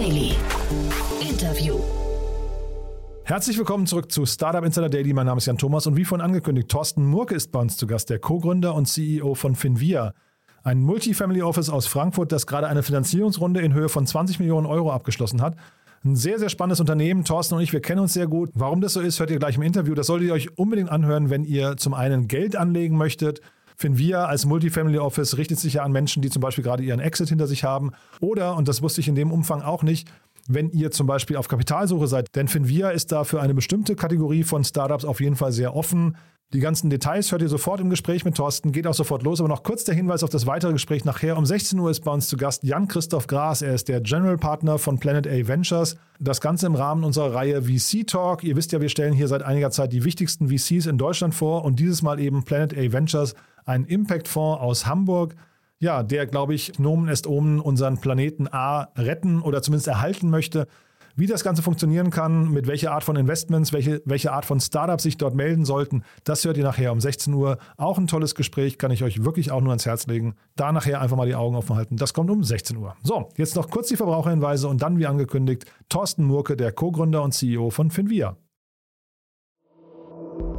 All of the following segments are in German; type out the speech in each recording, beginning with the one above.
Daily. Interview. Herzlich willkommen zurück zu Startup Insider Daily. Mein Name ist Jan Thomas und wie vorhin angekündigt, Thorsten Murke ist bei uns zu Gast, der Co-Gründer und CEO von Finvia. Ein Multifamily Office aus Frankfurt, das gerade eine Finanzierungsrunde in Höhe von 20 Millionen Euro abgeschlossen hat. Ein sehr, sehr spannendes Unternehmen. Thorsten und ich, wir kennen uns sehr gut. Warum das so ist, hört ihr gleich im Interview. Das solltet ihr euch unbedingt anhören, wenn ihr zum einen Geld anlegen möchtet. Finvia als Multifamily Office richtet sich ja an Menschen, die zum Beispiel gerade ihren Exit hinter sich haben. Oder, und das wusste ich in dem Umfang auch nicht, wenn ihr zum Beispiel auf Kapitalsuche seid. Denn Finvia ist da für eine bestimmte Kategorie von Startups auf jeden Fall sehr offen. Die ganzen Details hört ihr sofort im Gespräch mit Thorsten, geht auch sofort los. Aber noch kurz der Hinweis auf das weitere Gespräch nachher. Um 16 Uhr ist bei uns zu Gast Jan-Christoph Gras. Er ist der General Partner von Planet A Ventures. Das Ganze im Rahmen unserer Reihe VC Talk. Ihr wisst ja, wir stellen hier seit einiger Zeit die wichtigsten VCs in Deutschland vor und dieses Mal eben Planet A Ventures, ein Impact-Fonds aus Hamburg ja, der, glaube ich, Nomen est Omen unseren Planeten A retten oder zumindest erhalten möchte. Wie das Ganze funktionieren kann, mit welcher Art von Investments, welche, welche Art von Startups sich dort melden sollten, das hört ihr nachher um 16 Uhr. Auch ein tolles Gespräch, kann ich euch wirklich auch nur ans Herz legen. Da nachher einfach mal die Augen offen halten. Das kommt um 16 Uhr. So, jetzt noch kurz die Verbraucherhinweise und dann, wie angekündigt, Thorsten Murke, der Co-Gründer und CEO von Finvia.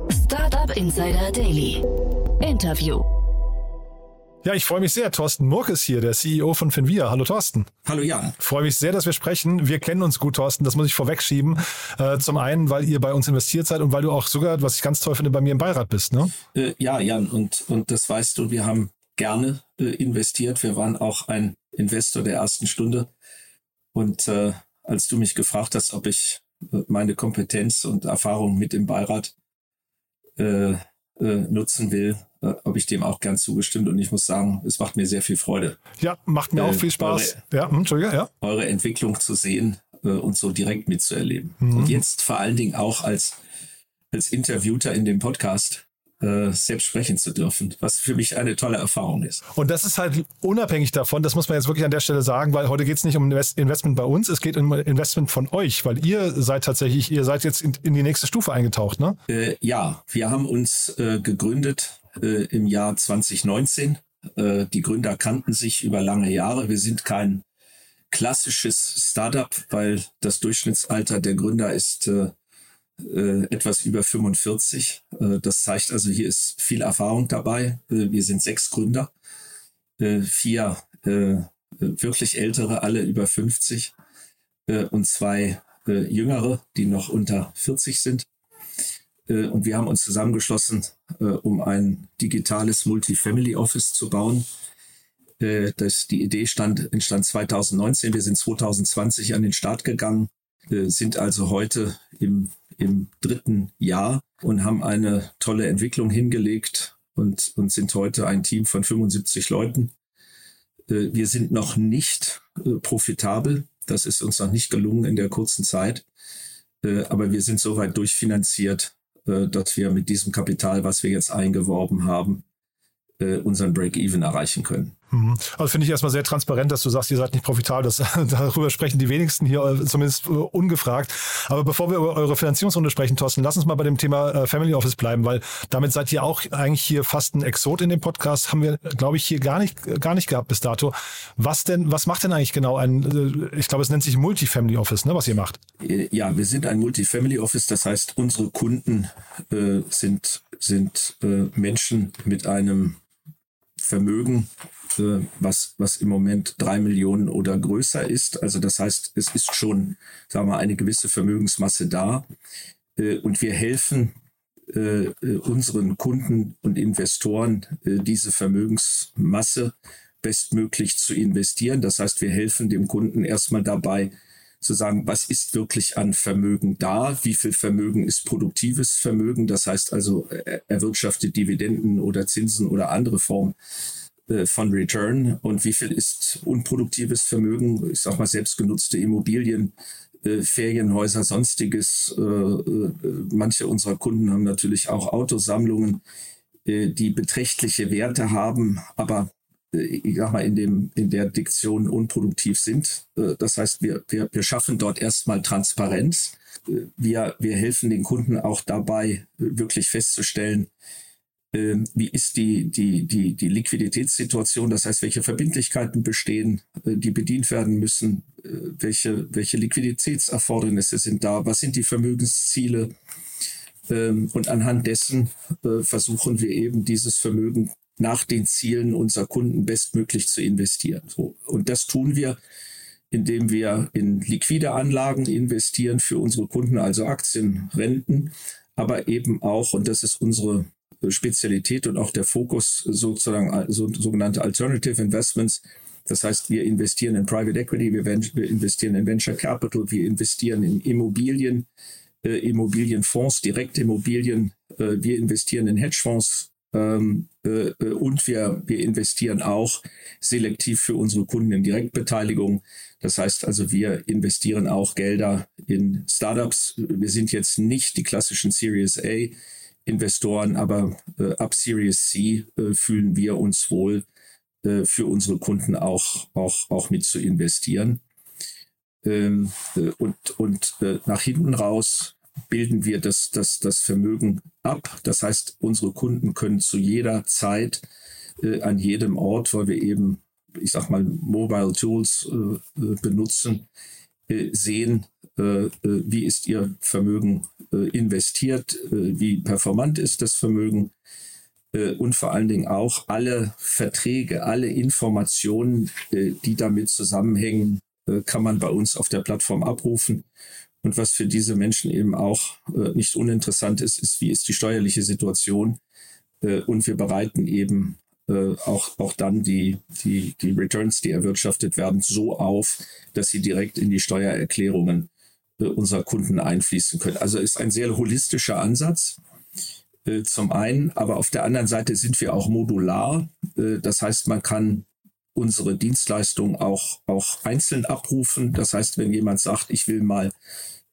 Startup Insider Daily. Interview. Ja, ich freue mich sehr. Thorsten Murk ist hier, der CEO von Finvia. Hallo Thorsten. Hallo Jan. Freue mich sehr, dass wir sprechen. Wir kennen uns gut, Thorsten. Das muss ich vorwegschieben. Äh, zum einen, weil ihr bei uns investiert seid und weil du auch sogar, was ich ganz toll finde, bei mir im Beirat bist. Ne? Äh, ja, Jan. Und, und das weißt du, wir haben gerne äh, investiert. Wir waren auch ein Investor der ersten Stunde. Und äh, als du mich gefragt hast, ob ich äh, meine Kompetenz und Erfahrung mit im Beirat äh, nutzen will, habe ich dem auch gern zugestimmt und ich muss sagen, es macht mir sehr viel Freude. Ja, macht mir äh, auch viel Spaß. Eure, ja, hm, Entschuldige, ja. Eure Entwicklung zu sehen äh, und so direkt mitzuerleben. Mhm. Und jetzt vor allen Dingen auch als, als Interviewter in dem Podcast äh, selbst sprechen zu dürfen, was für mich eine tolle Erfahrung ist. Und das ist halt unabhängig davon, das muss man jetzt wirklich an der Stelle sagen, weil heute geht es nicht um Investment bei uns, es geht um Investment von euch, weil ihr seid tatsächlich, ihr seid jetzt in, in die nächste Stufe eingetaucht, ne? Äh, ja, wir haben uns äh, gegründet äh, im Jahr 2019. Äh, die Gründer kannten sich über lange Jahre. Wir sind kein klassisches Startup, weil das Durchschnittsalter der Gründer ist äh, äh, etwas über 45. Äh, das zeigt also, hier ist viel Erfahrung dabei. Äh, wir sind sechs Gründer, vier wirklich ältere, alle über 50 äh, und zwei jüngere, die noch unter 40 sind. Äh, und wir haben uns zusammengeschlossen, äh, um ein digitales Multifamily Office zu bauen. Äh, das, die Idee stand, entstand 2019. Wir sind 2020 an den Start gegangen, sind also heute im, im dritten Jahr und haben eine tolle Entwicklung hingelegt und, und sind heute ein Team von 75 Leuten. Wir sind noch nicht profitabel. Das ist uns noch nicht gelungen in der kurzen Zeit. Aber wir sind soweit durchfinanziert, dass wir mit diesem Kapital, was wir jetzt eingeworben haben, äh, unseren Break-Even erreichen können. Mhm. Also finde ich erstmal sehr transparent, dass du sagst, ihr seid nicht profitabel. Das, darüber sprechen die wenigsten hier, äh, zumindest ungefragt. Aber bevor wir über eure Finanzierungsrunde sprechen, Thorsten, lass uns mal bei dem Thema Family Office bleiben, weil damit seid ihr auch eigentlich hier fast ein Exot in dem Podcast. Haben wir, glaube ich, hier gar nicht, gar nicht gehabt bis dato. Was denn, was macht denn eigentlich genau ein, ich glaube, es nennt sich Multifamily Office, ne, was ihr macht? Ja, wir sind ein Multifamily Office. Das heißt, unsere Kunden äh, sind, sind äh, Menschen mit einem Vermögen, äh, was, was im Moment drei Millionen oder größer ist. Also das heißt, es ist schon, sagen wir, eine gewisse Vermögensmasse da. Äh, und wir helfen äh, unseren Kunden und Investoren, diese Vermögensmasse bestmöglich zu investieren. Das heißt, wir helfen dem Kunden erstmal dabei, zu sagen, was ist wirklich an Vermögen da, wie viel Vermögen ist produktives Vermögen, das heißt also erwirtschaftet Dividenden oder Zinsen oder andere Formen äh, von Return. Und wie viel ist unproduktives Vermögen, ich sag mal selbstgenutzte Immobilien, äh, Ferienhäuser, sonstiges. Äh, manche unserer Kunden haben natürlich auch Autosammlungen, die beträchtliche Werte haben, aber ich sag mal, in, dem, in der Diktion unproduktiv sind. Äh, das heißt, wir, wir, wir schaffen dort erstmal Transparenz. Äh, wir, wir helfen den Kunden auch dabei, wirklich festzustellen, Ähm, wie ist die, die, die, die Liquiditätssituation, das heißt, welche Verbindlichkeiten bestehen, äh, die bedient werden müssen, äh, welche, welche Liquiditätserfordernisse sind da, was sind die Vermögensziele. Ähm, und anhand dessen äh, versuchen wir eben dieses Vermögen nach den Zielen unserer Kunden bestmöglich zu investieren. So. Und das tun wir, indem wir in liquide Anlagen investieren für unsere Kunden, also Aktien, Renten, aber eben auch, und das ist unsere Spezialität und auch der Fokus sozusagen so, sogenannte Alternative Investments. Das heißt, wir investieren in Private Equity, wir, wir investieren in Venture Capital, wir investieren in Immobilien, äh, Immobilienfonds, Direktimmobilien, äh, wir investieren in Hedgefonds ähm, äh, äh, und wir, wir investieren auch selektiv für unsere Kunden in Direktbeteiligung. Das heißt also, wir investieren auch Gelder in Startups. Wir sind jetzt nicht die klassischen Series A Investoren, aber äh, ab Series C äh, fühlen wir uns wohl, äh, für unsere Kunden auch, auch, auch mit zu investieren. Ähm, äh, und und äh, nach hinten raus bilden wir das, das, das Vermögen ab. Das heißt, unsere Kunden können zu jeder Zeit äh, an jedem Ort, weil wir eben, ich sag mal, Mobile Tools benutzen, sehen, wie ist ihr Vermögen äh, investiert, äh, wie performant ist das Vermögen äh, und vor allen Dingen auch alle Verträge, alle Informationen, die damit zusammenhängen, kann man bei uns auf der Plattform abrufen. Und was für diese Menschen eben auch nicht uninteressant ist, ist, wie ist die steuerliche Situation. Und wir bereiten eben auch, auch dann die, die, die Returns, die erwirtschaftet werden, so auf, dass sie direkt in die Steuererklärungen äh, unserer Kunden einfließen können. Also ist ein sehr holistischer Ansatz äh, zum einen, aber auf der anderen Seite sind wir auch modular. Äh, das heißt, man kann unsere Dienstleistung auch, auch einzeln abrufen. Das heißt, wenn jemand sagt, ich will mal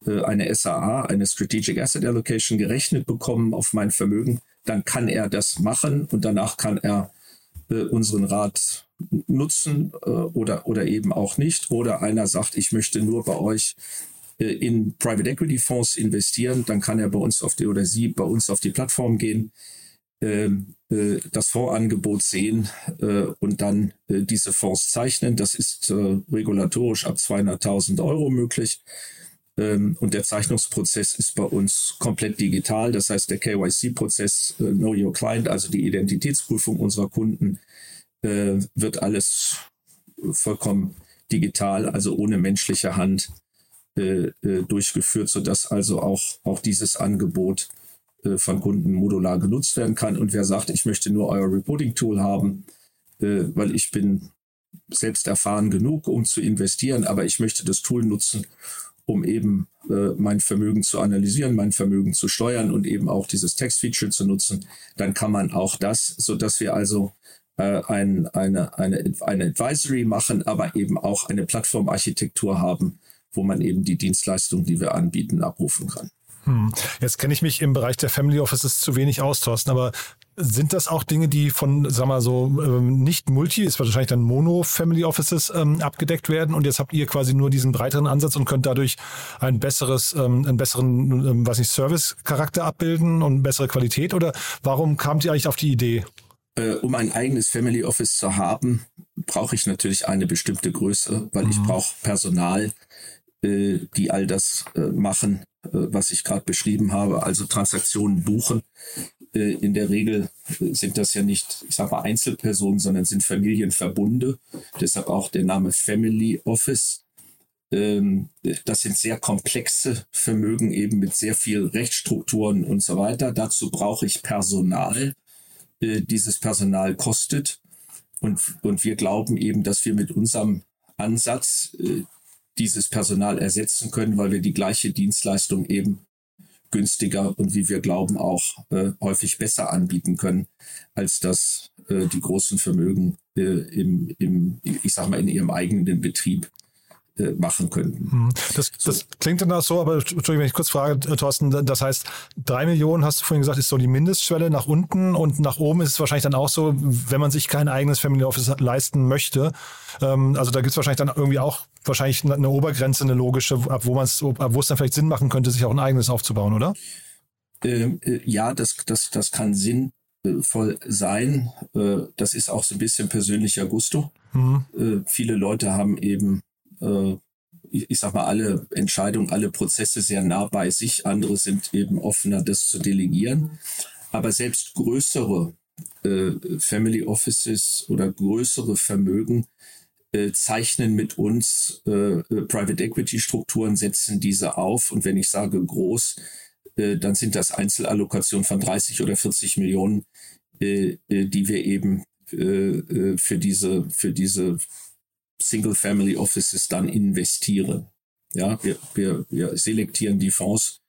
eine SAA, eine Strategic Asset Allocation gerechnet bekommen auf mein Vermögen, dann kann er das machen und danach kann er unseren Rat nutzen oder, oder eben auch nicht. Oder einer sagt, ich möchte nur bei euch äh, in Private Equity Fonds investieren, dann kann er bei uns auf die oder sie bei uns auf die Plattform gehen, ähm, äh, das Fondsangebot sehen äh, und dann diese Fonds zeichnen. Das ist regulatorisch ab 200.000 Euro möglich. Ähm, und der Zeichnungsprozess ist bei uns komplett digital. Das heißt, der KYC-Prozess, Know Your Client, also die Identitätsprüfung unserer Kunden, wird alles vollkommen digital, also ohne menschliche Hand äh, äh, durchgeführt, sodass also auch, auch dieses Angebot äh, von Kunden modular genutzt werden kann. Und wer sagt, ich möchte nur euer Reporting-Tool haben, äh, weil ich bin selbst erfahren genug, um zu investieren, aber ich möchte das Tool nutzen, um eben äh, mein Vermögen zu analysieren, mein Vermögen zu steuern und eben auch dieses Text-Feature zu nutzen, dann kann man auch das, sodass wir also äh, ein, eine, eine, eine Advisory machen, aber eben auch eine Plattformarchitektur haben, wo man eben die Dienstleistungen, die wir anbieten, abrufen kann. Hm. Jetzt kenne ich mich im Bereich der Family Offices zu wenig aus, Thorsten, aber sind das auch Dinge, die von, sag mal so, ähm, nicht Multi, ist wahrscheinlich dann Mono-Family Offices ähm, abgedeckt werden und jetzt habt ihr quasi nur diesen breiteren Ansatz und könnt dadurch ein besseres, ähm, einen besseren, ähm, was nicht, Service-Charakter abbilden und bessere Qualität oder warum kamt ihr eigentlich auf die Idee? Äh, um ein eigenes Family Office zu haben, brauche ich natürlich eine bestimmte Größe, weil mhm. ich brauche Personal, äh, die all das äh, machen, was ich gerade beschrieben habe, also Transaktionen buchen. Äh, in der Regel äh, sind das ja nicht, ich sage mal, Einzelpersonen, sondern sind Familienverbunde. Deshalb auch der Name Family Office. Ähm, das sind sehr komplexe Vermögen eben mit sehr viel Rechtsstrukturen und so weiter. Dazu brauche ich Personal. Äh, dieses Personal kostet. Und, und wir glauben eben, dass wir mit unserem Ansatz dieses Personal ersetzen können, weil wir die gleiche Dienstleistung eben günstiger und wie wir glauben auch äh, häufig besser anbieten können, als das äh, die großen Vermögen äh, im, im, ich sag mal, in ihrem eigenen Betrieb machen könnten. Hm. Das, das klingt dann auch so, aber Entschuldigung, wenn ich kurz frage, äh, Thorsten, das heißt, drei Millionen, hast du vorhin gesagt, ist so die Mindestschwelle nach unten und nach oben ist es wahrscheinlich dann auch so, wenn man sich kein eigenes Family Office leisten möchte. Ähm, also da gibt es wahrscheinlich dann irgendwie auch wahrscheinlich eine Obergrenze, eine logische, ab wo man es, ab wo es dann vielleicht Sinn machen könnte, sich auch ein eigenes aufzubauen, oder? Ähm, äh, ja, das, das, das kann Sinn voll sein. Äh, das ist auch so ein bisschen persönlicher Gusto. Mhm. Äh, viele Leute haben eben, äh, ich, ich sag mal, alle Entscheidungen, alle Prozesse sehr nah bei sich. Andere sind eben offener, das zu delegieren. Aber selbst größere äh, Family Offices oder größere Vermögen äh, zeichnen mit uns äh, Private Equity Strukturen, setzen diese auf. Und wenn ich sage groß, dann sind das Einzelallokationen von 30 oder 40 Millionen, die wir eben für diese, für diese Single Family Offices dann investieren. Ja, wir, wir, wir selektieren die Fonds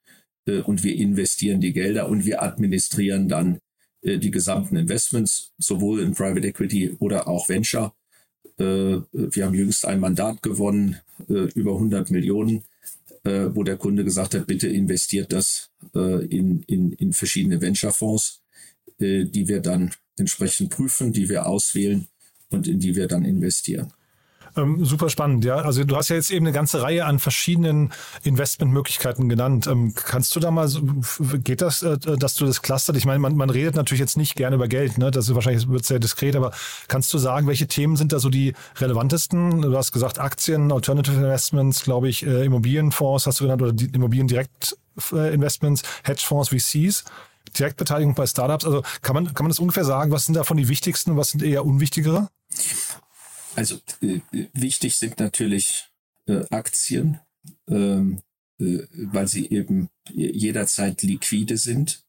und wir investieren die Gelder und wir administrieren dann die gesamten Investments, sowohl in Private Equity oder auch Venture. Äh, wir haben jüngst ein Mandat gewonnen, äh, über 100 Millionen, äh, wo der Kunde gesagt hat, bitte investiert das in, in, in verschiedene Venture-Fonds, die wir dann entsprechend prüfen, die wir auswählen und in die wir dann investieren. Ähm, super spannend, ja. Also du hast ja jetzt eben eine ganze Reihe an verschiedenen Investmentmöglichkeiten genannt. Ähm, kannst du da mal, geht das, äh, dass du das clustert? Ich meine, man, man redet natürlich jetzt nicht gerne über Geld, ne? Das ist wahrscheinlich wird sehr diskret, aber kannst du sagen, welche Themen sind da so die relevantesten? Du hast gesagt Aktien, Alternative Investments, glaube ich, äh, Immobilienfonds hast du genannt oder die Immobiliendirektinvestments, Hedgefonds, VCs. Direktbeteiligung bei Startups. Also kann man, kann man das ungefähr sagen? Was sind davon die wichtigsten und was sind eher unwichtigere? Also äh, wichtig sind natürlich äh, Aktien, ähm, äh, weil sie eben jederzeit liquide sind.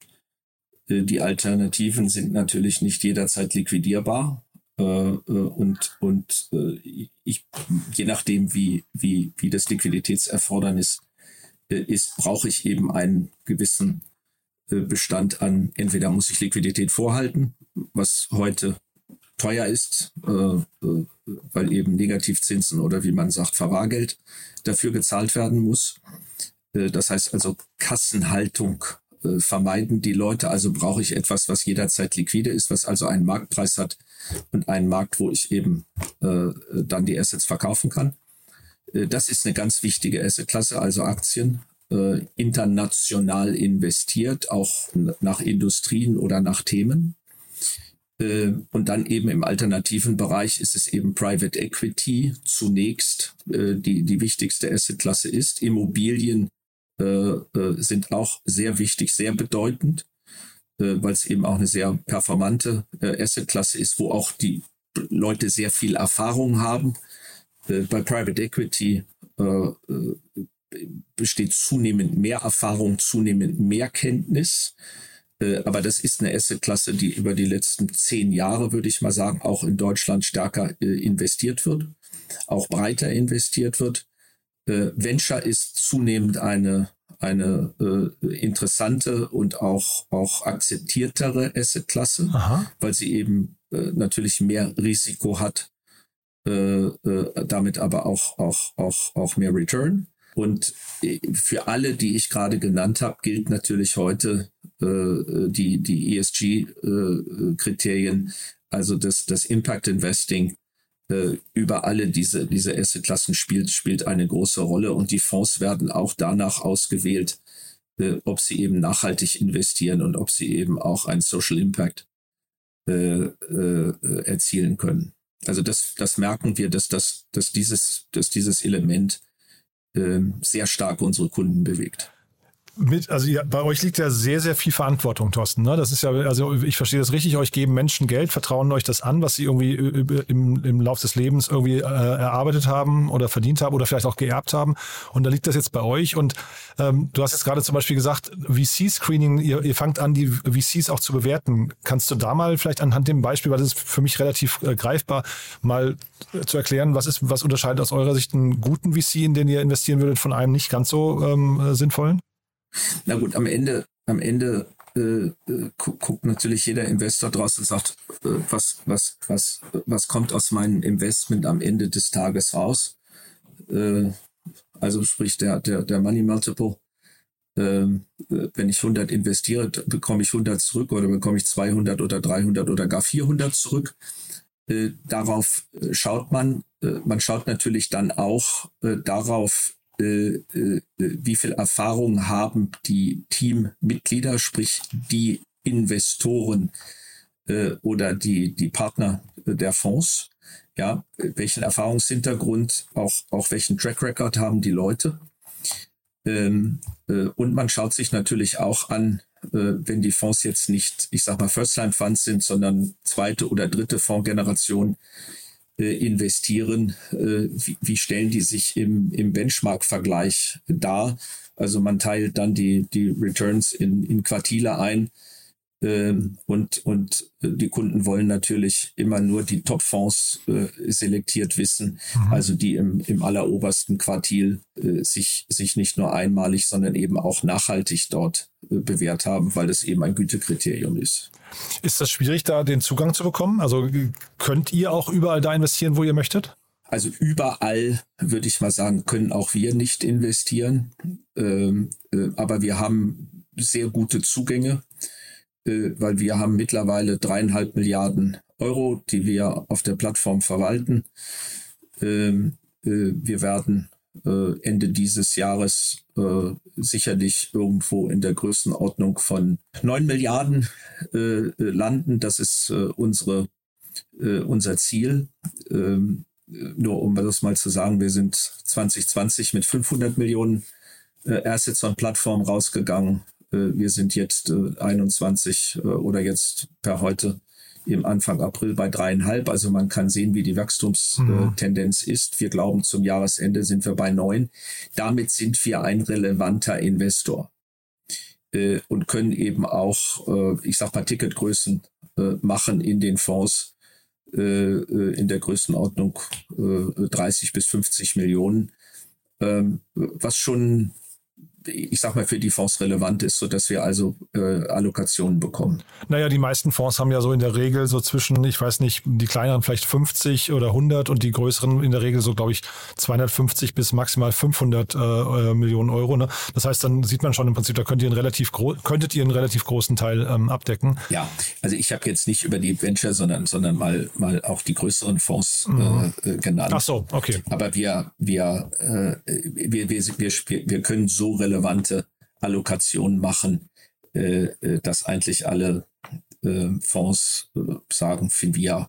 Äh, die Alternativen sind natürlich nicht jederzeit liquidierbar. Äh, äh, und und ich, je nachdem, wie, wie, wie das Liquiditätserfordernis ist, brauche ich eben einen gewissen Bestand an, entweder muss ich Liquidität vorhalten, was heute teuer ist, äh, äh, weil eben Negativzinsen oder wie man sagt, Verwahrgeld dafür gezahlt werden muss. Äh, das heißt also Kassenhaltung vermeiden die Leute. Also brauche ich etwas, was jederzeit liquide ist, was also einen Marktpreis hat und einen Markt, wo ich eben dann die Assets verkaufen kann. Das ist eine ganz wichtige Assetklasse, also Aktien international investiert, auch nach Industrien oder nach Themen. Äh, und dann eben im alternativen Bereich ist es eben Private Equity zunächst, äh, die die wichtigste Assetklasse ist. Immobilien äh, sind auch sehr wichtig, sehr bedeutend, weil es eben auch eine sehr performante Assetklasse ist, wo auch die Leute sehr viel Erfahrung haben. Bei Private Equity besteht zunehmend mehr Erfahrung, zunehmend mehr Kenntnis. Äh, aber das ist eine Assetklasse, die über die letzten zehn Jahre, würde ich mal sagen, auch in Deutschland stärker äh, investiert wird, auch breiter investiert wird. Äh, Venture ist zunehmend eine, eine interessante und auch, auch akzeptiertere Assetklasse, weil sie eben natürlich mehr Risiko hat, damit aber auch, auch, auch, auch mehr Return. Und für alle, die ich gerade genannt habe, gilt natürlich heute äh, die, die ESG-Kriterien, äh, also das, das Impact Investing äh, über alle diese, diese Assetklassen spielt, spielt eine große Rolle und die Fonds werden auch danach ausgewählt, ob sie eben nachhaltig investieren und ob sie eben auch einen Social Impact äh, äh, erzielen können. Also das, das merken wir, dass, das, dass, dieses, dass dieses Element äh, sehr stark unsere Kunden bewegt mit, also ja, bei euch liegt ja sehr, sehr viel Verantwortung, Thorsten. Ne? Das ist ja, also ich verstehe das richtig, euch geben Menschen Geld, vertrauen euch das an, was sie irgendwie im, im Lauf des Lebens irgendwie äh, erarbeitet haben oder verdient haben oder vielleicht auch geerbt haben. Und da liegt das jetzt bei euch. Und ähm, du hast jetzt gerade zum Beispiel gesagt, VC-Screening, ihr, ihr fangt an, die VCs auch zu bewerten. Kannst du da mal vielleicht anhand dem Beispiel, weil das ist für mich relativ äh, greifbar, mal äh, zu erklären, was ist, was unterscheidet aus eurer Sicht einen guten VC, in den ihr investieren würdet, von einem nicht ganz so ähm, äh, sinnvollen? Na gut, am Ende, am Ende äh, äh guckt natürlich jeder Investor draus und sagt, äh, was, was, was, was kommt aus meinem Investment am Ende des Tages raus? Äh, also sprich der, der, der Money Multiple. Ähm, äh, wenn ich 100 investiere, bekomme ich 100 zurück oder bekomme ich 200 oder 300 oder gar 400 zurück. Äh, darauf schaut man. man schaut natürlich dann auch darauf, äh, äh, wie viel Erfahrung haben die Teammitglieder, sprich die Investoren äh, oder die, die Partner der Fonds. Ja, welchen Erfahrungshintergrund, auch, auch welchen Track Record haben die Leute. Ähm, äh, und man schaut sich natürlich auch an, äh, wenn die Fonds jetzt nicht, ich sag mal, First-Time-Funds sind, sondern zweite oder dritte Fondsgeneration äh, investieren, äh, wie, wie stellen die sich im, im Benchmark-Vergleich dar? Also man teilt dann die, die Returns in, in Quartile ein und, und äh, die Kunden wollen natürlich immer nur die Top-Fonds äh, selektiert wissen, mhm. also die im, im allerobersten Quartil äh, sich, sich nicht nur einmalig, sondern eben auch nachhaltig dort äh, bewährt haben, weil das eben ein Gütekriterium ist. Ist das schwierig, da den Zugang zu bekommen? Also könnt ihr auch überall da investieren, wo ihr möchtet? Also überall, würde ich mal sagen, können auch wir nicht investieren. Ähm, äh, aber wir haben sehr gute Zugänge weil wir haben mittlerweile dreieinhalb Milliarden Euro, die wir auf der Plattform verwalten. Ähm, äh, wir werden äh, Ende dieses Jahres äh, sicherlich irgendwo in der Größenordnung von neun Milliarden äh, äh, landen. Das ist unsere, unser Ziel. Ähm, nur um das mal zu sagen, wir sind 2020 mit 500 Millionen Assets on Plattform rausgegangen. Äh, wir sind jetzt 21 äh, äh, oder jetzt per heute im Anfang April bei dreieinhalb. Also man kann sehen, wie die Wachstumstendenz mhm. ist. Wir glauben, zum Jahresende sind wir bei neun. Damit sind wir ein relevanter Investor und können eben auch, ich sag mal, Ticketgrößen machen in den Fonds in der Größenordnung 30 bis 50 Millionen, ähm, was schon ich sag mal, für die Fonds relevant ist, sodass wir also äh, Allokationen bekommen. Naja, die meisten Fonds haben ja so in der Regel so zwischen, ich weiß nicht, die kleineren vielleicht 50 oder 100 und die größeren in der Regel so, glaube ich, 250 bis maximal 500 äh, äh, Millionen Euro. Ne? Das heißt, dann sieht man schon im Prinzip, da könnt ihr einen relativ könntet ihr einen relativ großen Teil ähm, abdecken. Ja, also ich habe jetzt nicht über die Venture, sondern, sondern mal, mal auch die größeren Fonds mhm. äh, genannt. Ach so, okay. Aber wir, wir, äh, wir, wir, wir, wir können so relevant relevante Allokationen machen, äh, äh, dass eigentlich alle äh, Fonds sagen, Finvia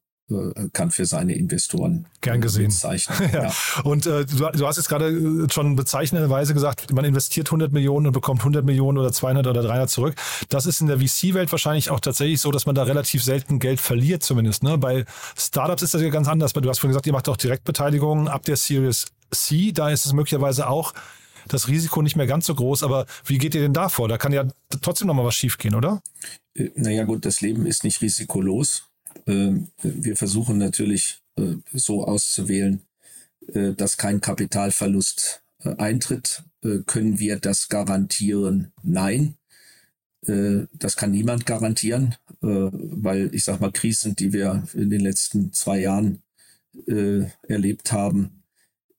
kann für seine Investoren gern gesehen zeichnen. ja. ja. Und äh, du, du, hast jetzt gerade schon bezeichnenderweise gesagt, man investiert 100 Millionen und bekommt 100 Millionen oder 200 oder 300 zurück. Das ist in der VC-Welt wahrscheinlich auch tatsächlich so, dass man da relativ selten Geld verliert, zumindest. Ne? Bei Startups ist das ja ganz anders. Du hast vorhin gesagt, ihr macht auch Direktbeteiligung ab der Series C. Da ist es möglicherweise auch das Risiko nicht mehr ganz so groß. Aber wie geht ihr denn da vor? Da kann ja trotzdem noch mal was schiefgehen, oder? Äh, naja gut, das Leben ist nicht risikolos. Ähm, wir versuchen natürlich äh, so auszuwählen, äh, dass kein Kapitalverlust eintritt. Können wir das garantieren? Nein. Das kann niemand garantieren, weil ich sage mal, Krisen, die wir in den letzten zwei Jahren erlebt haben,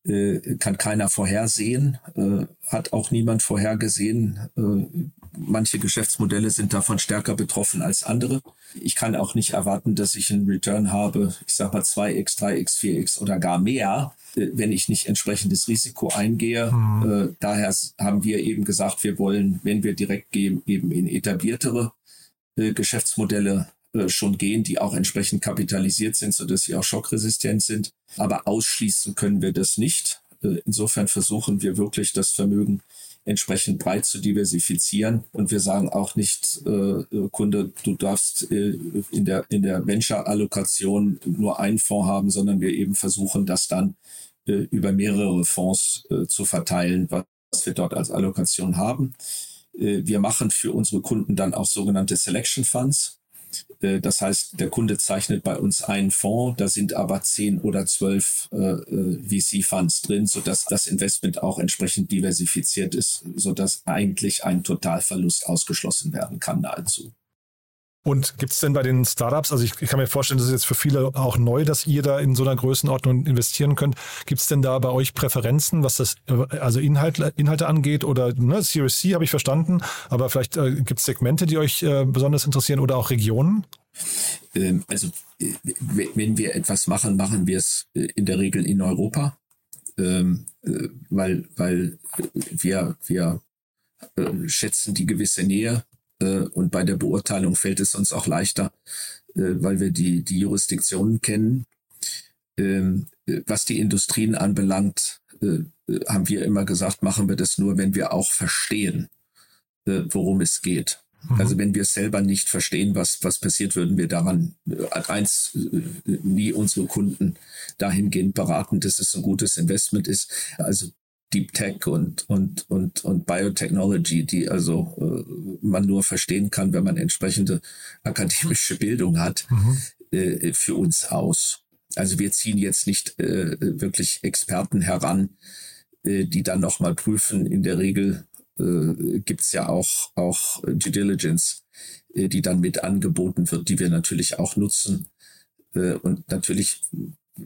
äh, kann keiner vorhersehen, äh, hat auch niemand vorhergesehen. Äh, manche Geschäftsmodelle sind davon stärker betroffen als andere. Ich kann auch nicht erwarten, dass ich einen Return habe, ich sage mal 2x, 3x, 4x oder gar mehr, äh, wenn ich nicht entsprechendes Risiko eingehe. Mhm. Äh, daher haben wir eben gesagt, wir wollen, wenn wir direkt gehen, eben in etabliertere Geschäftsmodelle äh, schon gehen, die auch entsprechend kapitalisiert sind, sodass sie auch schockresistent sind. Aber ausschließen können wir das nicht. Äh, insofern versuchen wir wirklich das Vermögen entsprechend breit zu diversifizieren. Und wir sagen auch nicht, äh, Kunde, du darfst in der, in der Venture-Allokation nur einen Fonds haben, sondern wir eben versuchen, das dann über mehrere Fonds zu verteilen, was wir dort als Allokation haben. Wir machen für unsere Kunden dann auch sogenannte Selection Funds. Äh, das heißt, der Kunde zeichnet bei uns einen Fonds, da sind aber zehn oder zwölf äh, äh VC-Funds drin, sodass das Investment auch entsprechend diversifiziert ist, sodass eigentlich ein Totalverlust ausgeschlossen werden kann nahezu. Und gibt es denn bei den Startups, also ich, ich, kann mir vorstellen, das ist jetzt für viele auch neu, dass ihr da in so einer Größenordnung investieren könnt. Gibt es denn da bei euch Präferenzen, was das also Inhalte, Inhalte angeht? Oder ne, Series C habe ich verstanden, aber vielleicht äh, gibt es Segmente, die euch äh, besonders interessieren oder auch Regionen? Ähm, also äh, wenn wir etwas machen, machen wir es äh, in der Regel in Europa, ähm, äh, weil, weil wir, wir schätzen die gewisse Nähe Äh, und bei der Beurteilung fällt es uns auch leichter, äh, weil wir die, die Jurisdiktionen kennen. Ähm, äh, was die Industrien anbelangt, äh, haben wir immer gesagt, machen wir das nur, wenn wir auch verstehen, äh, worum es geht. Mhm. Also wenn wir selber nicht verstehen, was, was passiert, würden wir daran äh, eins nie unsere Kunden dahingehend beraten, dass es ein gutes Investment ist. Also Deep Tech und, und, und, und Biotechnology, die also äh, man nur verstehen kann, wenn man entsprechende akademische Bildung hat, mhm. äh, für uns aus. Also wir ziehen jetzt nicht äh, wirklich Experten heran, äh, die dann nochmal prüfen. In der Regel äh, gibt's ja auch, auch Due Diligence, äh, die dann mit angeboten wird, die wir natürlich auch nutzen. Und natürlich,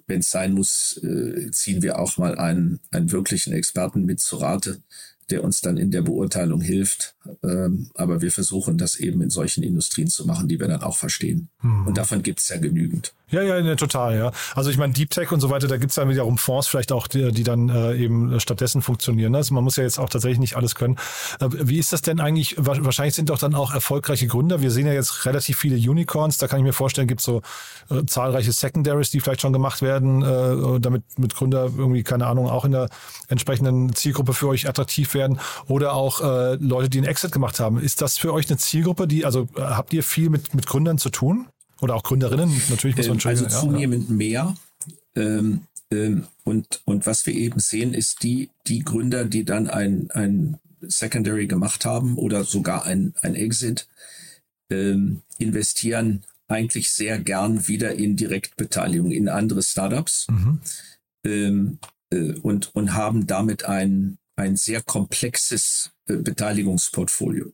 wenn es sein muss, äh, ziehen wir auch mal einen, einen wirklichen Experten mit zu Rate, der uns dann in der Beurteilung hilft. Ähm, aber wir versuchen das eben in solchen Industrien zu machen, die wir dann auch verstehen. Mhm. Und davon gibt es ja genügend. Ja, ja, ne, total, ja. Also ich meine, Deep Tech und so weiter, da gibt es dann wiederum Fonds vielleicht auch, die, die dann äh, eben stattdessen funktionieren. Also man muss ja jetzt auch tatsächlich nicht alles können. Äh, wie ist das denn eigentlich? Wahrscheinlich sind doch dann auch erfolgreiche Gründer. Wir sehen ja jetzt relativ viele Unicorns. Da kann ich mir vorstellen, gibt es so äh, zahlreiche Secondaries, die vielleicht schon gemacht werden, äh, damit mit Gründer irgendwie, keine Ahnung, auch in der entsprechenden Zielgruppe für euch attraktiv werden. Oder auch äh, Leute, die einen Exit gemacht haben. Ist das für euch eine Zielgruppe, die, also äh, habt ihr viel mit, mit Gründern zu tun? Oder auch Gründerinnen, natürlich muss man schon. Also zunehmend ja. mehr. Ähm, ähm, und, und was wir eben sehen, ist die, die Gründer, die dann ein, ein Secondary gemacht haben oder sogar ein, ein Exit, ähm, investieren eigentlich sehr gern wieder in Direktbeteiligung in andere Startups mhm. ähm, äh, und, und haben damit ein, ein sehr komplexes Beteiligungsportfolio.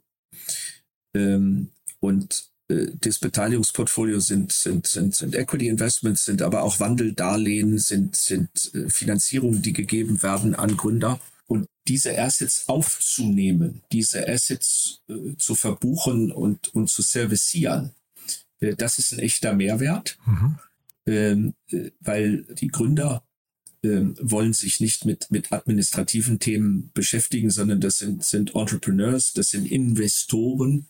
Ähm, und äh, das Beteiligungsportfolio sind, sind, sind, sind Equity Investments, sind aber auch Wandeldarlehen, sind, sind äh, Finanzierungen, die gegeben werden an Gründer. Und diese Assets aufzunehmen, diese Assets äh, zu verbuchen und, und zu servicieren, das ist ein echter Mehrwert, mhm. ähm, äh, weil die Gründer ähm, wollen sich nicht mit, mit administrativen Themen beschäftigen, sondern das sind, sind Entrepreneurs, das sind Investoren,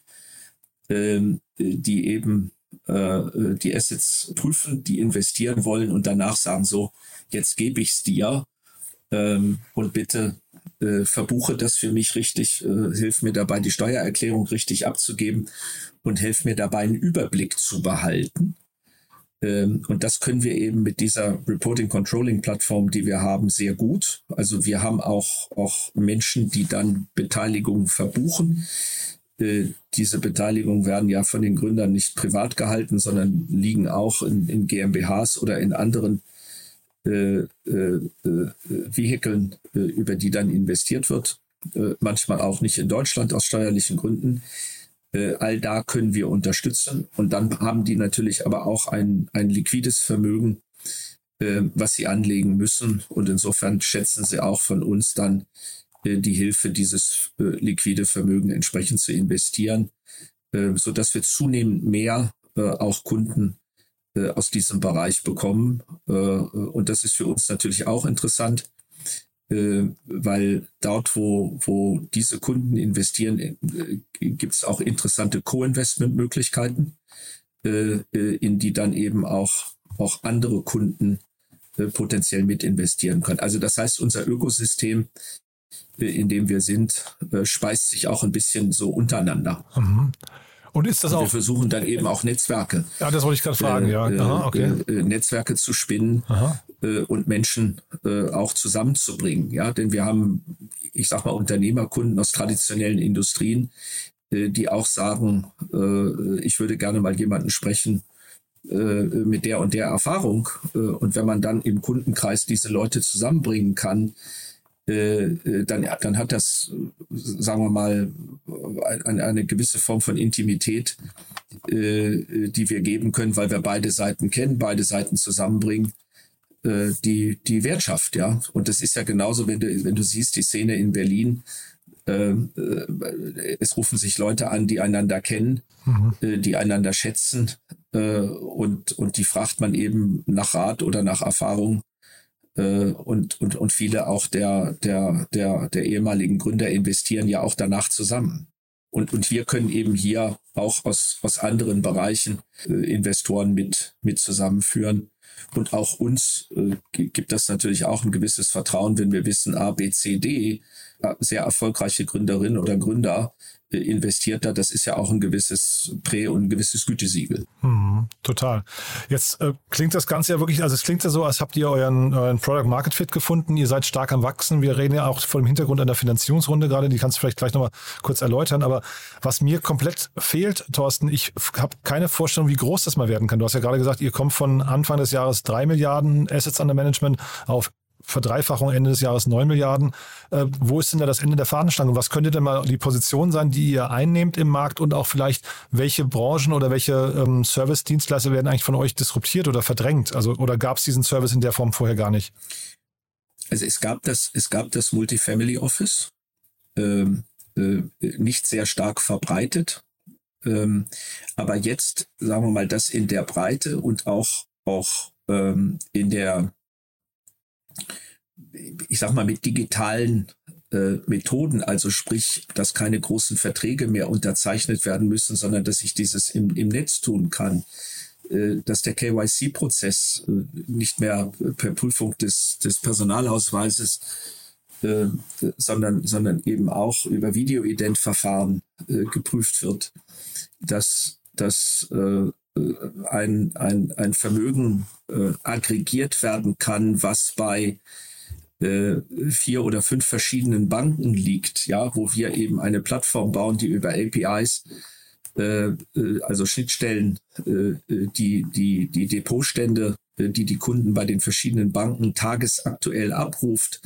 ähm, die eben äh, die Assets prüfen, die investieren wollen und danach sagen so, jetzt gebe ich es dir ähm, und bitte äh, verbuche das für mich richtig, äh, hilf mir dabei, die Steuererklärung richtig abzugeben und hilf mir dabei, einen Überblick zu behalten. Ähm, und das können wir eben mit dieser Reporting Controlling Plattform, die wir haben, sehr gut. Also wir haben auch, auch Menschen, die dann Beteiligung verbuchen. Äh, diese Beteiligungen werden ja von den Gründern nicht privat gehalten, sondern liegen auch in, in GmbHs oder in anderen äh, äh, äh, Vehikeln, äh, über die dann investiert wird. Manchmal auch nicht in Deutschland aus steuerlichen Gründen. Äh, all da können wir unterstützen. Und dann haben die natürlich aber auch ein, ein liquides Vermögen, äh, was sie anlegen müssen. Und insofern schätzen sie auch von uns dann äh, die Hilfe, dieses liquide Vermögen entsprechend zu investieren, so dass wir zunehmend mehr auch Kunden aus diesem Bereich bekommen. Und das ist für uns natürlich auch interessant, weil dort, wo, wo diese Kunden investieren, gibt es auch interessante Co-Investment-Möglichkeiten, in die dann eben auch, auch andere Kunden potenziell mit investieren können. Also das heißt, unser Ökosystem in dem wir sind, äh, speist sich auch ein bisschen so untereinander. Mhm. Und ist das und auch? Wir versuchen dann eben auch Netzwerke. Ja, das wollte ich gerade fragen, äh, ja. Aha, okay. Äh, Netzwerke zu spinnen äh, und Menschen äh, auch zusammenzubringen. Ja, denn wir haben, ich sag mal, Unternehmerkunden aus traditionellen Industrien, äh, die auch sagen, ich würde gerne mal jemanden sprechen, mit der und der Erfahrung. Und wenn man dann im Kundenkreis diese Leute zusammenbringen kann, äh, äh, dann, dann hat das, sagen wir mal, eine, eine gewisse Form von Intimität, äh, die wir geben können, weil wir beide Seiten kennen, beide Seiten zusammenbringen, äh, die, die Wirtschaft, ja. Und das ist ja genauso, wenn du, wenn du siehst, die Szene in Berlin, äh, äh, es rufen sich Leute an, die einander kennen, mhm. äh, die einander schätzen äh, und, und die fragt man eben nach Rat oder nach Erfahrung äh, und, und, und viele auch der, der, der, der ehemaligen Gründer investieren ja auch danach zusammen. und, und wir können eben hier auch aus, aus anderen Bereichen äh, Investoren mit, mit zusammenführen. Und auch uns äh, gibt das natürlich auch ein gewisses Vertrauen, wenn wir wissen, A, B, C, D, äh, sehr erfolgreiche Gründerin oder Gründer investiert da, das ist ja auch ein gewisses Prä- und ein gewisses Gütesiegel. Hm, total. Jetzt äh, klingt das Ganze ja wirklich, also es klingt ja so, als habt ihr euren, euren Product Market Fit gefunden, ihr seid stark am Wachsen. Wir reden ja auch vor dem Hintergrund einer Finanzierungsrunde gerade, die kannst du vielleicht gleich nochmal kurz erläutern. Aber was mir komplett fehlt, Thorsten, ich habe keine Vorstellung, wie groß das mal werden kann. Du hast ja gerade gesagt, ihr kommt von Anfang des Jahres drei Milliarden Assets under Management auf Verdreifachung Ende des Jahres 9 Milliarden. Äh, wo ist denn da das Ende der Fahnenstange? Was könnte denn mal die Position sein, die ihr einnehmt im Markt und auch vielleicht, welche Branchen oder welche ähm, Service-Dienstleister werden eigentlich von euch disruptiert oder verdrängt? Also, oder gab es diesen Service in der Form vorher gar nicht? Also es gab das, es gab das Multifamily Office, ähm, äh, nicht sehr stark verbreitet. Ähm, aber jetzt, sagen wir mal, das in der Breite und auch, auch ähm, in der ich sag mal, mit digitalen äh, Methoden, also sprich, dass keine großen Verträge mehr unterzeichnet werden müssen, sondern dass ich dieses im, im Netz tun kann, äh, dass der KYC-Prozess äh, nicht mehr per Prüfung des, des Personalausweises, äh, sondern, sondern eben auch über Videoident-Verfahren äh, geprüft wird, dass, dass äh, ein, ein, ein Vermögen äh, aggregiert werden kann, was bei äh, vier oder fünf verschiedenen Banken liegt, ja, wo wir eben eine Plattform bauen, die über APIs, äh, äh, also Schnittstellen, äh, die, die, die Depotstände, äh, die die Kunden bei den verschiedenen Banken tagesaktuell abruft,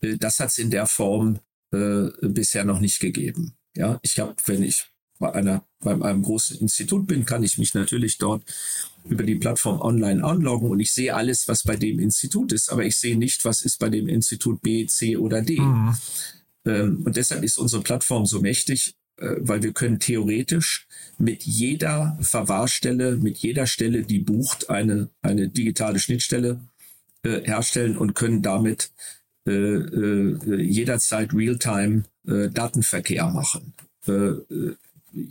äh, das hat es in der Form äh, bisher noch nicht gegeben. Ja, ich habe, wenn ich bei einer, bei einem großen Institut bin, kann ich mich natürlich dort über die Plattform online anloggen und ich sehe alles, was bei dem Institut ist, aber ich sehe nicht, was ist bei dem Institut B, C oder D. Mhm. Ähm, und deshalb ist unsere Plattform so mächtig, äh, weil wir können theoretisch mit jeder Verwahrstelle, mit jeder Stelle, die bucht, eine, eine digitale Schnittstelle äh, herstellen und können damit äh, äh, jederzeit Realtime äh, Datenverkehr machen.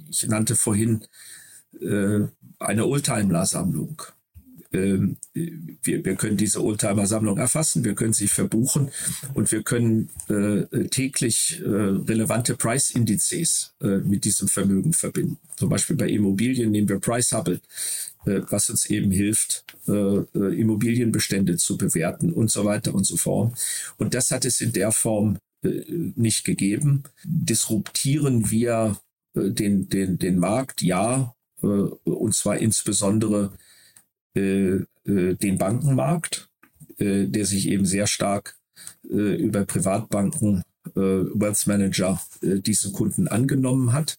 Ich nannte vorhin äh, eine Oldtimer-Sammlung. Ähm, wir, wir können diese Oldtimer-Sammlung erfassen, wir können sie verbuchen und wir können äh, täglich äh, relevante Price-Indizes äh, mit diesem Vermögen verbinden. Zum Beispiel bei Immobilien nehmen wir Price Hubble, äh, was uns eben hilft, äh, Immobilienbestände zu bewerten und so weiter und so fort. Und das hat es in der Form nicht gegeben. Disruptieren wir den, den, den Markt, ja, äh, und zwar insbesondere äh, äh, den Bankenmarkt, der sich eben sehr stark über Privatbanken, Wealth Manager diesen Kunden angenommen hat,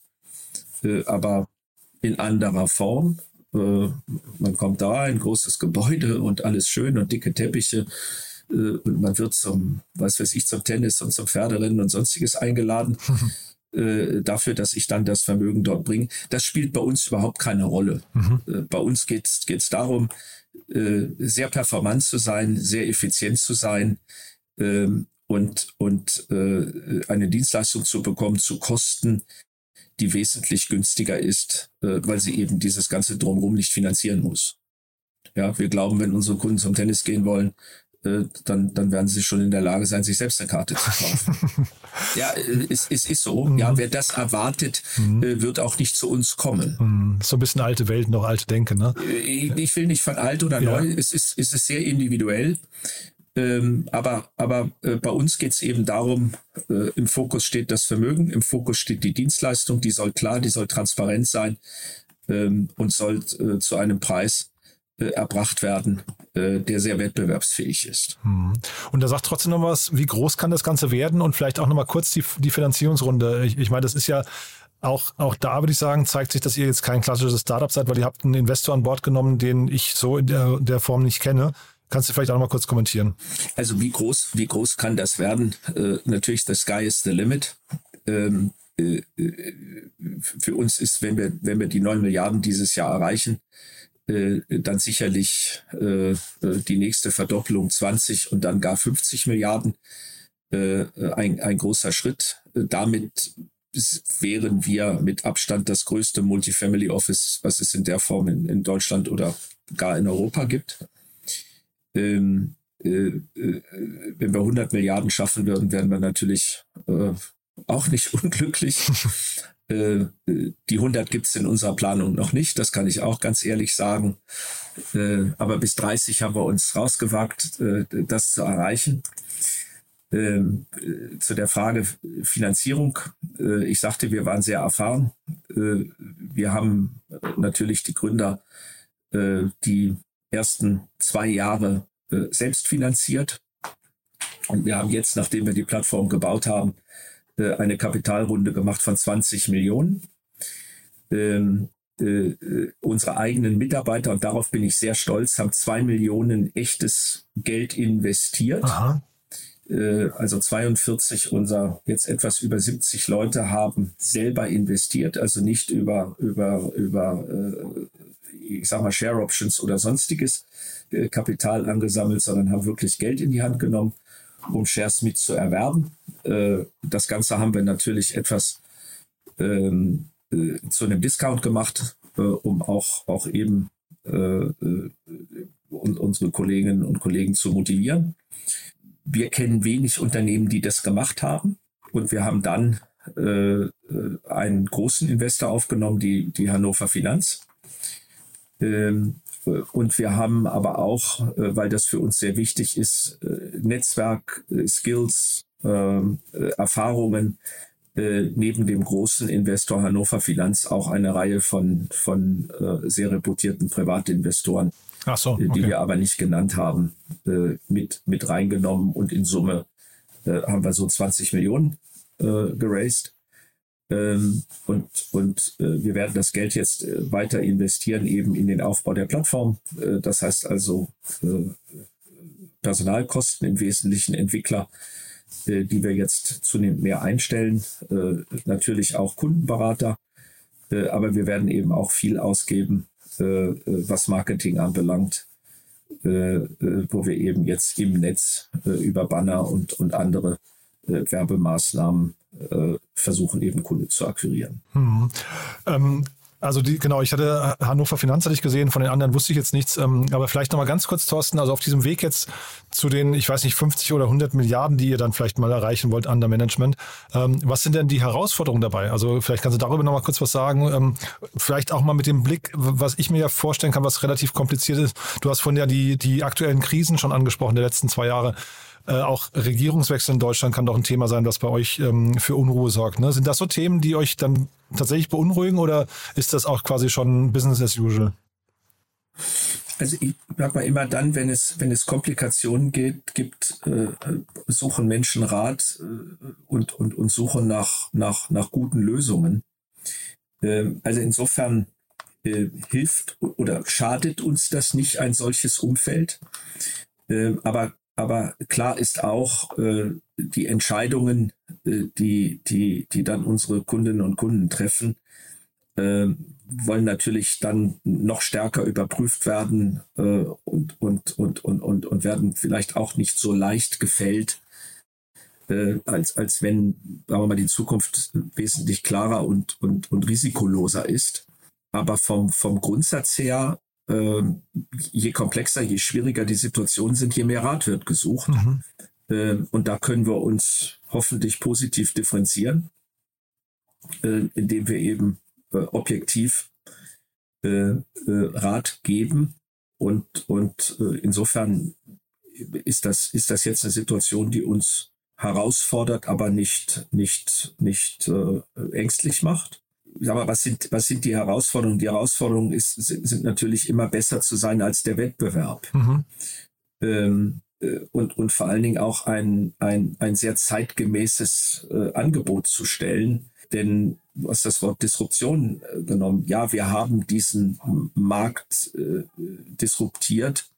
aber in anderer Form. man kommt da, ein großes Gebäude und alles schön und dicke Teppiche und man wird zum, was weiß ich, zum Tennis und zum Pferderennen und sonstiges eingeladen. äh, dafür, dass ich dann das Vermögen dort bringe. Das spielt bei uns überhaupt keine Rolle. Mhm. Äh, bei uns geht es darum, äh, sehr performant zu sein, sehr effizient zu sein ähm, und, und äh, eine Dienstleistung zu bekommen zu Kosten, die wesentlich günstiger ist, weil sie eben dieses ganze Drumherum nicht finanzieren muss. Ja, wir glauben, wenn unsere Kunden zum Tennis gehen wollen, dann, dann werden sie schon in der Lage sein, sich selbst eine Karte zu kaufen. ja, äh, es, es ist so. Mhm. Ja, wer das erwartet, mhm. Äh, wird auch nicht zu uns kommen. Mhm. So ein bisschen alte Welt, noch alte Denke, ne? Ich will nicht von alt oder ja. neu. Es ist, es ist sehr individuell. Ähm, aber aber äh, bei uns geht es eben darum, äh, im Fokus steht das Vermögen, im Fokus steht die Dienstleistung, die soll klar, die soll transparent sein ähm, und soll äh, zu einem Preis äh, erbracht werden, äh, der sehr wettbewerbsfähig ist. Hm. Und da sagt trotzdem noch was, wie groß kann das Ganze werden und vielleicht auch noch mal kurz die, die Finanzierungsrunde. Ich, ich meine, das ist ja auch, auch da würde ich sagen, zeigt sich, dass ihr jetzt kein klassisches Startup seid, weil ihr habt einen Investor an Bord genommen, den ich so in der, der Form nicht kenne. Kannst du vielleicht auch noch mal kurz kommentieren? Also wie groß, wie groß kann das werden? Äh, natürlich, the sky is the limit. Ähm, äh, äh für uns ist, wenn wir, wenn wir die neun Milliarden dieses Jahr erreichen, äh, dann sicherlich äh, äh, die nächste Verdoppelung 20 und dann gar 50 Milliarden äh, ein, ein großer Schritt. Damit wären wir mit Abstand das größte Multifamily Office, was es in der Form in, in Deutschland oder gar in Europa gibt. Ähm, äh, äh, wenn wir 100 Milliarden schaffen würden, wären wir natürlich äh, auch nicht unglücklich. Äh, die 100 gibt es in unserer Planung noch nicht, das kann ich auch ganz ehrlich sagen. Äh, aber bis 30 haben wir uns rausgewagt, äh, das zu erreichen. Ähm, zu der Frage Finanzierung. ich sagte, wir waren sehr erfahren. wir haben natürlich die Gründer die ersten zwei Jahre selbst finanziert. Und wir haben jetzt, nachdem wir die Plattform gebaut haben, äh, eine Kapitalrunde gemacht von 20 Millionen. Ähm, äh, äh, unsere eigenen Mitarbeiter, und darauf bin ich sehr stolz, haben zwei Millionen echtes Geld investiert. Äh, also 42 unser jetzt etwas über 70 Leute haben selber investiert, also nicht über, über, über äh, ich sag mal, Share Options oder sonstiges äh, Kapital angesammelt, sondern haben wirklich Geld in die Hand genommen um Shares mit zu erwerben. Äh, das Ganze haben wir natürlich etwas ähm, äh, zu einem Discount gemacht, äh, um auch, auch eben äh, äh, unsere Kolleginnen und Kollegen zu motivieren. Wir kennen wenig Unternehmen, die das gemacht haben. Und wir haben dann äh, einen großen Investor aufgenommen, die, die Hannover Finanz. Ähm, und wir haben aber auch, äh, weil das für uns sehr wichtig ist, äh, Netzwerk, äh, Skills, ähm, Erfahrungen neben dem großen Investor Hannover Finanz auch eine Reihe von, von sehr reputierten Privatinvestoren, so, okay. die wir aber nicht genannt haben, mit, mit reingenommen. Und in Summe haben wir so 20 Millionen geraced. Ähm, und und äh, wir werden das Geld jetzt äh, weiter investieren eben in den Aufbau der Plattform. Äh, das heißt also äh, Personalkosten im Wesentlichen Entwickler, äh, die wir jetzt zunehmend mehr einstellen. Äh, natürlich auch Kundenberater. aber wir werden eben auch viel ausgeben, was Marketing anbelangt, wo wir eben jetzt im Netz über Banner und, und andere Werbemaßnahmen äh, versuchen, eben Kunden zu akquirieren. Hm. Ähm, also die, genau, ich hatte Hannover Finanz hatte ich gesehen, von den anderen wusste ich jetzt nichts. Ähm, aber vielleicht nochmal ganz kurz, Thorsten, also auf diesem Weg jetzt zu den, ich weiß nicht, 50 oder 100 Milliarden, die ihr dann vielleicht mal erreichen wollt under Management. Ähm, was sind denn die Herausforderungen dabei? Also vielleicht kannst du darüber nochmal kurz was sagen. Ähm, vielleicht auch mal mit dem Blick, was ich mir ja vorstellen kann, was relativ kompliziert ist. Du hast von ja die, die aktuellen Krisen schon angesprochen, der letzten zwei Jahre. Äh, auch Regierungswechsel in Deutschland kann doch ein Thema sein, was bei euch ähm, für Unruhe sorgt. Ne? Sind das so Themen, die euch dann tatsächlich beunruhigen oder ist das auch quasi schon Business as usual? Also ich sag mal immer dann, wenn es, wenn es Komplikationen geht, gibt, äh, suchen Menschen Rat äh, und, und, und suchen nach, nach, nach guten Lösungen. Äh, also insofern äh, hilft oder schadet uns das nicht ein solches Umfeld. Äh, aber aber klar ist auch, äh, die Entscheidungen, äh, die, die, die dann unsere Kundinnen und Kunden treffen, äh, wollen natürlich dann noch stärker überprüft werden äh, und, und, und, und, und, und werden vielleicht auch nicht so leicht gefällt, äh, als, als wenn, sagen wir mal, die Zukunft wesentlich klarer und, und, und risikoloser ist. Aber vom, vom Grundsatz her je komplexer, je schwieriger die Situationen sind, je mehr Rat wird gesucht. Mhm. Ähm, und da können wir uns hoffentlich positiv differenzieren, äh, indem wir eben äh, objektiv äh, Rat geben. Und, und insofern ist das, ist das jetzt eine Situation, die uns herausfordert, aber nicht, nicht, nicht ängstlich macht sag mal, was sind, was sind die Herausforderungen? Die Herausforderungen ist, sind, sind natürlich immer besser zu sein als der Wettbewerb. Mhm. Ähm, äh, und, und vor allen Dingen auch ein, ein, ein sehr zeitgemäßes äh, Angebot zu stellen. Denn du hast das Wort Disruption äh, genommen. Ja, wir haben diesen Markt äh, disruptiert,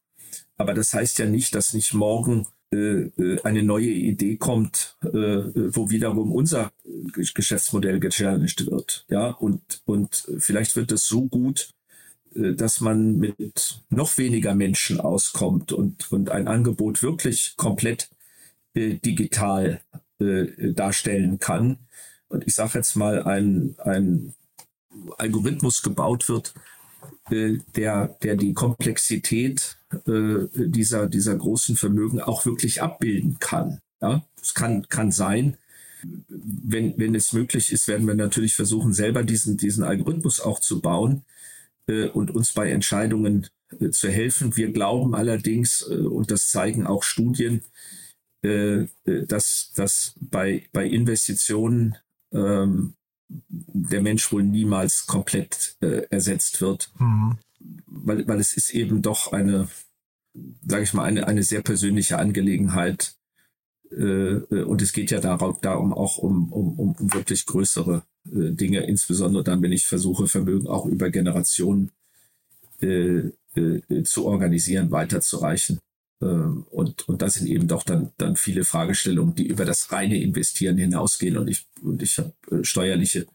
aber das heißt ja nicht, dass nicht morgen eine neue Idee kommt, äh, wo wiederum unser Geschäftsmodell gechallenged wird. Ja, und, und vielleicht wird es so gut, dass man mit noch weniger Menschen auskommt und, und ein Angebot wirklich komplett digital darstellen kann. und ich sage jetzt mal ein, ein Algorithmus gebaut wird, äh, der, der die Komplexität äh, dieser, dieser großen Vermögen auch wirklich abbilden kann. Ja, es kann, kann sein, wenn, wenn es möglich ist, werden wir natürlich versuchen, selber diesen, diesen Algorithmus auch zu bauen äh, und uns bei Entscheidungen äh, zu helfen. Wir glauben allerdings, äh, und das zeigen auch Studien, äh, äh, dass, dass bei, bei Investitionen ähm, der Mensch wohl niemals komplett äh, ersetzt wird. Mhm. Weil, weil es ist eben doch eine, sage ich mal, eine, eine sehr persönliche Angelegenheit. Äh, äh, und es geht ja darauf, darum auch um, um, um wirklich größere äh, Dinge, insbesondere dann, wenn ich versuche, Vermögen auch über Generationen äh, äh, zu organisieren, weiterzureichen. Ähm, und, und das sind eben doch dann, dann viele Fragestellungen, die über das reine Investieren hinausgehen. Und ich, und ich habe äh, steuerliche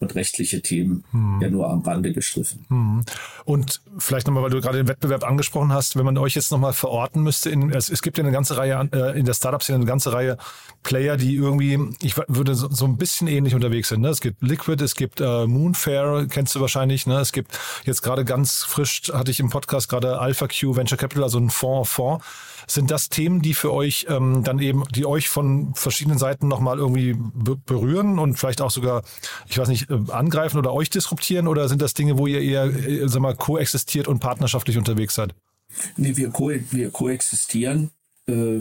und rechtliche Themen hm. ja nur am Rande gestriffen. Hm. Und vielleicht nochmal, weil du gerade den Wettbewerb angesprochen hast, wenn man euch jetzt nochmal verorten müsste, in, es, es gibt ja eine ganze Reihe, äh, in der Startup-Szene eine ganze Reihe Player, die irgendwie, ich würde so, so ein bisschen ähnlich unterwegs sind. Ne? Es gibt Liquid, es gibt äh, Moonfair, kennst du wahrscheinlich. Ne? Es gibt jetzt gerade ganz frisch, hatte ich im Podcast gerade Alpha Q Venture Capital, also ein Fonds, Fonds. Sind das Themen, die für euch ähm, dann eben, die euch von verschiedenen Seiten nochmal irgendwie berühren und vielleicht auch sogar, ich weiß nicht, äh, angreifen oder euch disruptieren? Oder sind das Dinge, wo ihr eher, äh, sag mal, koexistiert und partnerschaftlich unterwegs seid? Nee, wir, ko wir koexistieren. Äh,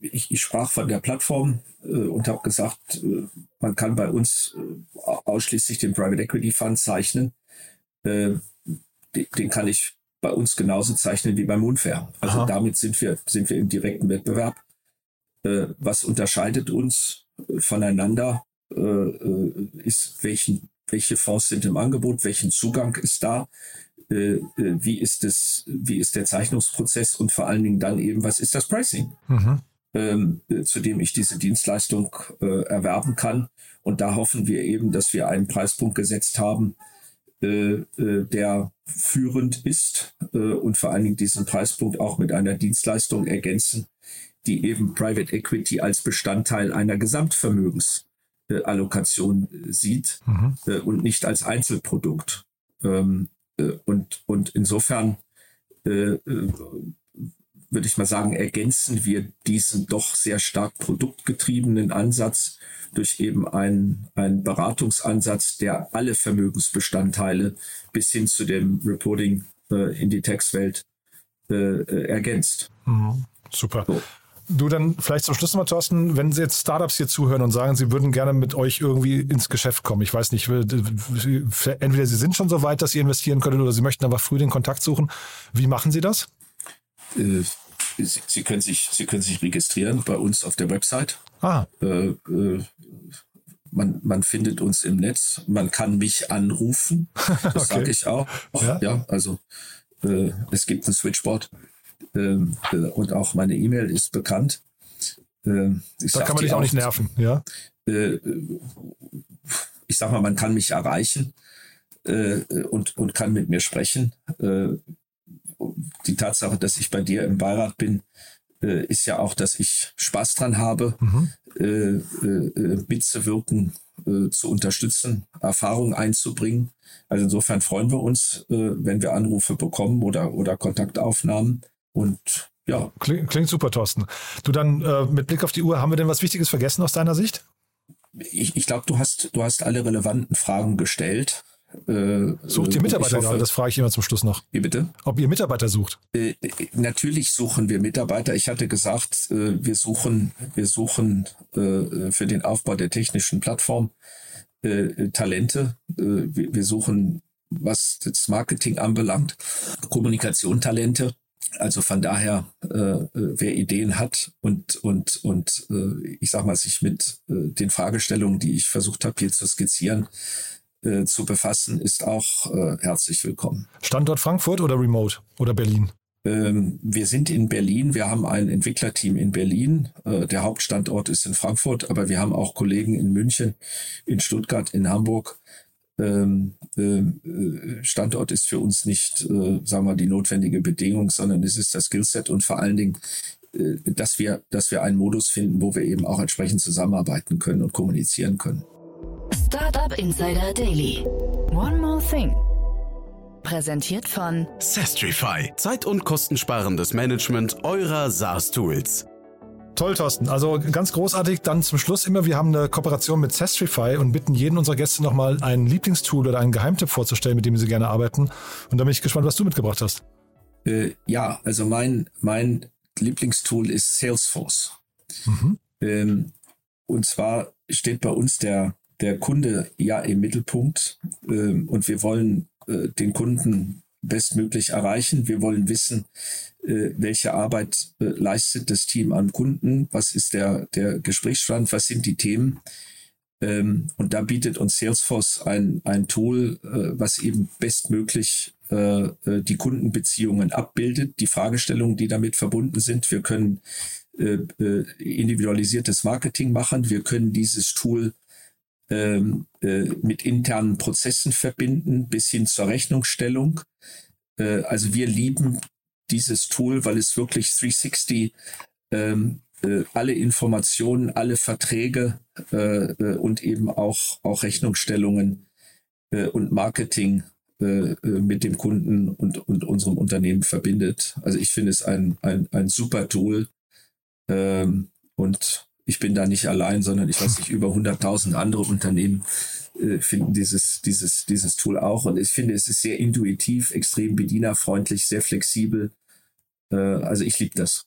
ich, ich, sprach von der Plattform und habe gesagt, man kann bei uns ausschließlich den Private Equity Fund zeichnen. Den kann ich bei uns genauso zeichnen wie bei Moonfair. Also Aha. damit sind wir, sind wir im direkten Wettbewerb. Äh, was unterscheidet uns voneinander, äh, äh, ist, welchen, welche Fonds sind im Angebot, welchen Zugang ist da, äh, äh, wie ist es, wie ist der Zeichnungsprozess und vor allen Dingen dann eben, was ist das Pricing? Mhm. Ähm, äh, zu dem ich diese Dienstleistung erwerben kann. Und da hoffen wir eben, dass wir einen Preispunkt gesetzt haben, äh, äh, der führend ist äh, und vor allen Dingen diesen Preispunkt auch mit einer Dienstleistung ergänzen, die eben Private Equity als Bestandteil einer Gesamtvermögensallokation sieht mhm. und nicht als Einzelprodukt. Ähm, und, und insofern würde ich mal sagen, ergänzen wir diesen doch sehr stark produktgetriebenen Ansatz durch eben einen, einen Beratungsansatz, der alle Vermögensbestandteile bis hin zu dem Reporting äh, in die Textwelt äh, äh, ergänzt. Mhm. Super. So. Du dann vielleicht zum Schluss mal, Thorsten, wenn Sie jetzt Startups hier zuhören und sagen, Sie würden gerne mit euch irgendwie ins Geschäft kommen. Ich weiß nicht, entweder Sie sind schon so weit, dass Sie investieren können oder Sie möchten aber früh den Kontakt suchen. Wie machen Sie das? Äh, Sie, Sie, können sich, Sie können sich registrieren bei uns auf der Website. Ah. Äh, äh, man, man findet uns im Netz. Man kann mich anrufen. Das okay. sage ich auch. Ja, ja also äh, es gibt ein Switchboard ähm, äh, und auch meine E-Mail ist bekannt. Ähm, da kann man dich auch nicht nerven, ja? Äh, ich sag mal, man kann mich erreichen äh, und, und kann mit mir sprechen die Tatsache, dass ich bei dir im Beirat bin, äh, ist ja auch, dass ich Spaß dran habe, mhm. äh, äh, mitzuwirken, zu unterstützen, Erfahrungen einzubringen. Also insofern freuen wir uns, wenn wir Anrufe bekommen oder, oder Kontaktaufnahmen. Und ja. Klingt, klingt super, Thorsten. Du dann äh, mit Blick auf die Uhr, haben wir denn was Wichtiges vergessen aus deiner Sicht? Ich, ich glaube, du hast, du hast alle relevanten Fragen gestellt. Äh, sucht ihr Mitarbeiter hoffe, gerade? Das frage ich immer zum Schluss noch. Wie bitte? Ob ihr Mitarbeiter sucht? Äh, natürlich suchen wir Mitarbeiter. Ich hatte gesagt, äh, wir suchen, wir suchen äh, für den Aufbau der technischen Plattform äh, Talente. Äh, wir, wir, suchen, was das Marketing anbelangt, Kommunikation-Talente. Also von daher, wer Ideen hat und und und ich sag mal sich mit den Fragestellungen, die ich versucht habe hier zu skizzieren, äh, zu befassen, ist auch äh, herzlich willkommen. Standort Frankfurt oder Remote oder Berlin? Ähm, wir sind in Berlin, wir haben ein Entwicklerteam in Berlin. Äh, der Hauptstandort ist in Frankfurt, aber wir haben auch Kollegen in München, in Stuttgart, in Hamburg. Ähm, ähm, äh, Standort ist für uns nicht, äh, sagen wir, die notwendige Bedingung, sondern es ist das Skillset und vor allen Dingen, äh, dass wir, dass wir einen Modus finden, wo wir eben auch entsprechend zusammenarbeiten können und kommunizieren können. Startup Insider Daily. One more thing. Präsentiert von Sestrify. Zeit- und kostensparendes Management eurer SaaS-Tools. Toll, Thorsten. Also ganz großartig. Dann zum Schluss immer, wir haben eine Kooperation mit Sestrify und bitten jeden unserer Gäste nochmal ein Lieblingstool oder einen Geheimtipp vorzustellen, mit dem sie gerne arbeiten. Und da bin ich gespannt, was du mitgebracht hast. Äh, ja, also mein, mein Lieblingstool ist Salesforce. Mhm. Ähm, und zwar steht bei uns der, der Kunde ja im Mittelpunkt ähm, und wir wollen äh, den Kunden bestmöglich erreichen. Wir wollen wissen, äh, welche Arbeit äh, leistet das Team am Kunden, was ist der, der Gesprächsstand, was sind die Themen. Ähm, und da bietet uns Salesforce ein, ein Tool, äh, was eben bestmöglich äh, äh, die Kundenbeziehungen abbildet, die Fragestellungen, die damit verbunden sind. Wir können äh, individualisiertes Marketing machen. Wir können dieses Tool ähm, mit internen Prozessen verbinden bis hin zur Rechnungsstellung. also wir lieben dieses Tool, weil es wirklich 360 ähm, äh, alle Informationen, alle Verträge äh, äh, und eben auch, auch Rechnungsstellungen äh, und Marketing äh, äh, mit dem Kunden und, und unserem Unternehmen verbindet. Also ich finde es ein, ein, ein super Tool ähm, und ich bin da nicht allein, sondern ich weiß nicht, über 100.000 andere Unternehmen äh, finden dieses, dieses, dieses Tool auch. Und ich finde, es ist sehr intuitiv, extrem bedienerfreundlich, sehr flexibel. Äh, also ich liebe das.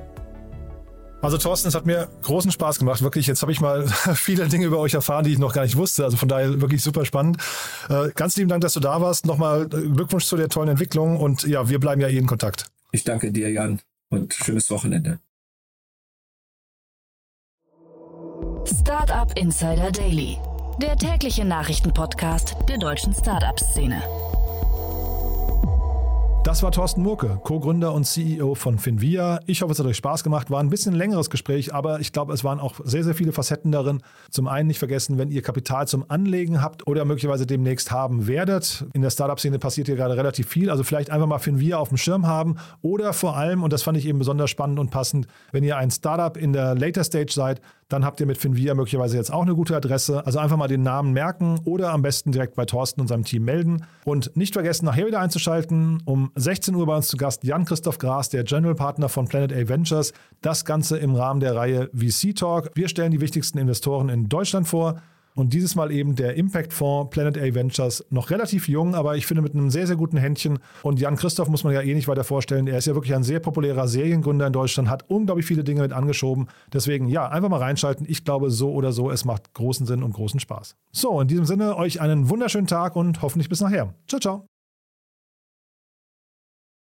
Also Thorsten, es hat mir großen Spaß gemacht. Wirklich, jetzt habe ich mal viele Dinge über euch erfahren, die ich noch gar nicht wusste. Also von daher wirklich super spannend. Äh, ganz lieben Dank, dass du da warst. Nochmal äh, Glückwunsch zu der tollen Entwicklung und ja, wir bleiben ja eh in Kontakt. Ich danke dir, Jan, und schönes Wochenende. Startup Insider Daily, der tägliche Nachrichtenpodcast der deutschen Startup-Szene. Das war Thorsten Murke, Co-Gründer und CEO von Finvia. Ich hoffe, es hat euch Spaß gemacht. War ein bisschen längeres Gespräch, aber ich glaube, es waren auch sehr, sehr viele Facetten darin. Zum einen nicht vergessen, wenn ihr Kapital zum Anlegen habt oder möglicherweise demnächst haben werdet. In der Startup-Szene passiert hier gerade relativ viel. Also vielleicht einfach mal Finvia auf dem Schirm haben oder vor allem, und das fand ich eben besonders spannend und passend, wenn ihr ein Startup in der Later Stage seid, dann habt ihr mit Finvia möglicherweise jetzt auch eine gute Adresse. Also einfach mal den Namen merken oder am besten direkt bei Thorsten und seinem Team melden. Und nicht vergessen, nachher wieder einzuschalten. Um 16 Uhr bei uns zu Gast Jan-Christoph Gras, der General Partner von Planet A Ventures. Das Ganze im Rahmen der Reihe VC Talk. Wir stellen die wichtigsten Investoren in Deutschland vor. Und dieses Mal eben der Impact Fonds Planet A Ventures, noch relativ jung, aber ich finde mit einem sehr, sehr guten Händchen. Und Jan Christoph muss man ja eh nicht weiter vorstellen. Er ist ja wirklich ein sehr populärer Seriengründer in Deutschland, hat unglaublich viele Dinge mit angeschoben. Deswegen, ja, einfach mal reinschalten. Ich glaube, so oder so, es macht großen Sinn und großen Spaß. So, in diesem Sinne, euch einen wunderschönen Tag und hoffentlich bis nachher. Ciao, ciao.